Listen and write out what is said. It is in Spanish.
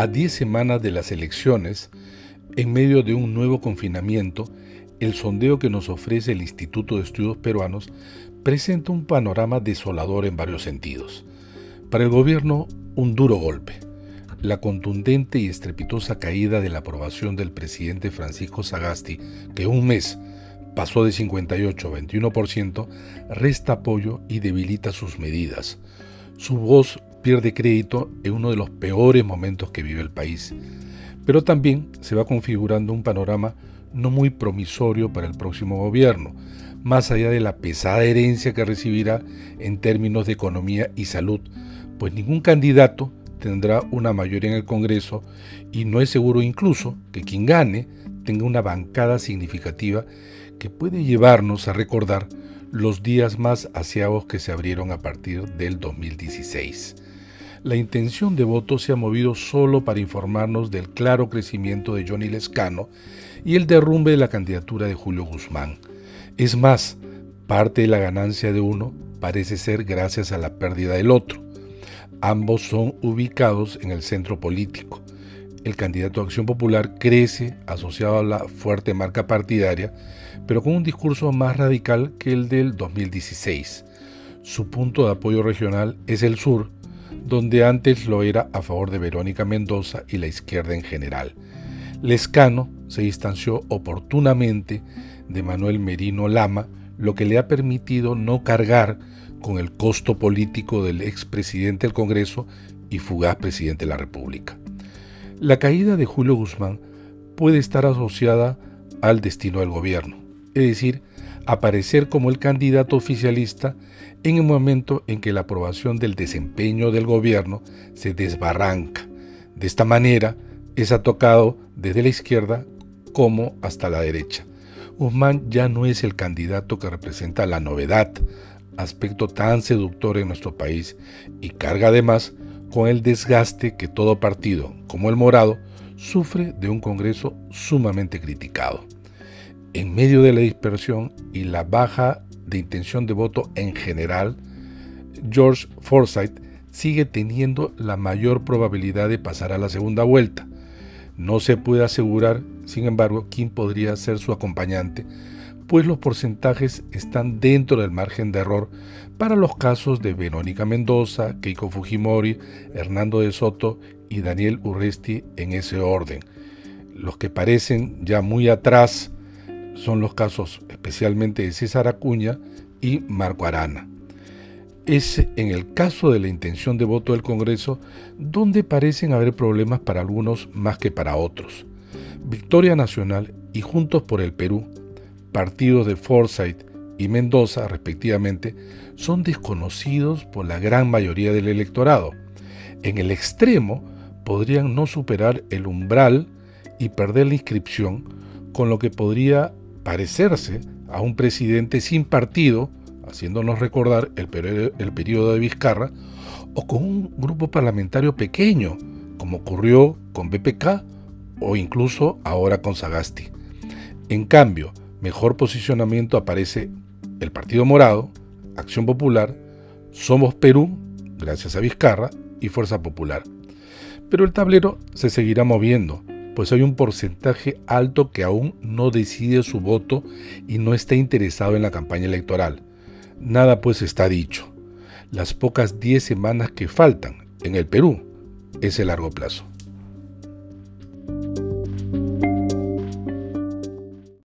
A 10 semanas de las elecciones, en medio de un nuevo confinamiento, el sondeo que nos ofrece el Instituto de Estudios Peruanos presenta un panorama desolador en varios sentidos. Para el gobierno, un duro golpe. La contundente y estrepitosa caída de la aprobación del presidente Francisco Sagasti, que un mes pasó de 58 a 21%, resta apoyo y debilita sus medidas. Su voz pierde crédito en uno de los peores momentos que vive el país. Pero también se va configurando un panorama no muy promisorio para el próximo gobierno, más allá de la pesada herencia que recibirá en términos de economía y salud, pues ningún candidato tendrá una mayoría en el Congreso y no es seguro incluso que quien gane tenga una bancada significativa que puede llevarnos a recordar los días más asiagos que se abrieron a partir del 2016. La intención de voto se ha movido solo para informarnos del claro crecimiento de Johnny Lescano y el derrumbe de la candidatura de Julio Guzmán. Es más, parte de la ganancia de uno parece ser gracias a la pérdida del otro. Ambos son ubicados en el centro político. El candidato a Acción Popular crece asociado a la fuerte marca partidaria, pero con un discurso más radical que el del 2016. Su punto de apoyo regional es el sur, donde antes lo era a favor de Verónica Mendoza y la izquierda en general. Lescano se distanció oportunamente de Manuel Merino Lama, lo que le ha permitido no cargar con el costo político del expresidente del Congreso y fugaz presidente de la República. La caída de Julio Guzmán puede estar asociada al destino del gobierno, es decir, aparecer como el candidato oficialista en el momento en que la aprobación del desempeño del gobierno se desbarranca. De esta manera, es atacado desde la izquierda como hasta la derecha. Guzmán ya no es el candidato que representa la novedad, aspecto tan seductor en nuestro país, y carga además con el desgaste que todo partido, como el morado, sufre de un Congreso sumamente criticado. En medio de la dispersión y la baja de intención de voto en general, George Forsyth sigue teniendo la mayor probabilidad de pasar a la segunda vuelta. No se puede asegurar, sin embargo, quién podría ser su acompañante, pues los porcentajes están dentro del margen de error para los casos de Verónica Mendoza, Keiko Fujimori, Hernando de Soto y Daniel Urresti en ese orden. Los que parecen ya muy atrás son los casos especialmente de César Acuña y Marco Arana. Es en el caso de la intención de voto del Congreso donde parecen haber problemas para algunos más que para otros. Victoria Nacional y Juntos por el Perú, partidos de Forsyth y Mendoza respectivamente, son desconocidos por la gran mayoría del electorado. En el extremo podrían no superar el umbral y perder la inscripción, con lo que podría parecerse a un presidente sin partido, haciéndonos recordar el, periodo de Vizcarra, o con un grupo parlamentario pequeño, como ocurrió con BPK o incluso ahora con Sagasti. En cambio, mejor posicionamiento aparece el Partido Morado, Acción Popular, Somos Perú, gracias a Vizcarra, y Fuerza Popular. Pero el tablero se seguirá moviendo, pues hay un porcentaje alto que aún no decide su voto y no está interesado en la campaña electoral. Nada pues está dicho. Las pocas 10 semanas que faltan en el Perú es el largo plazo.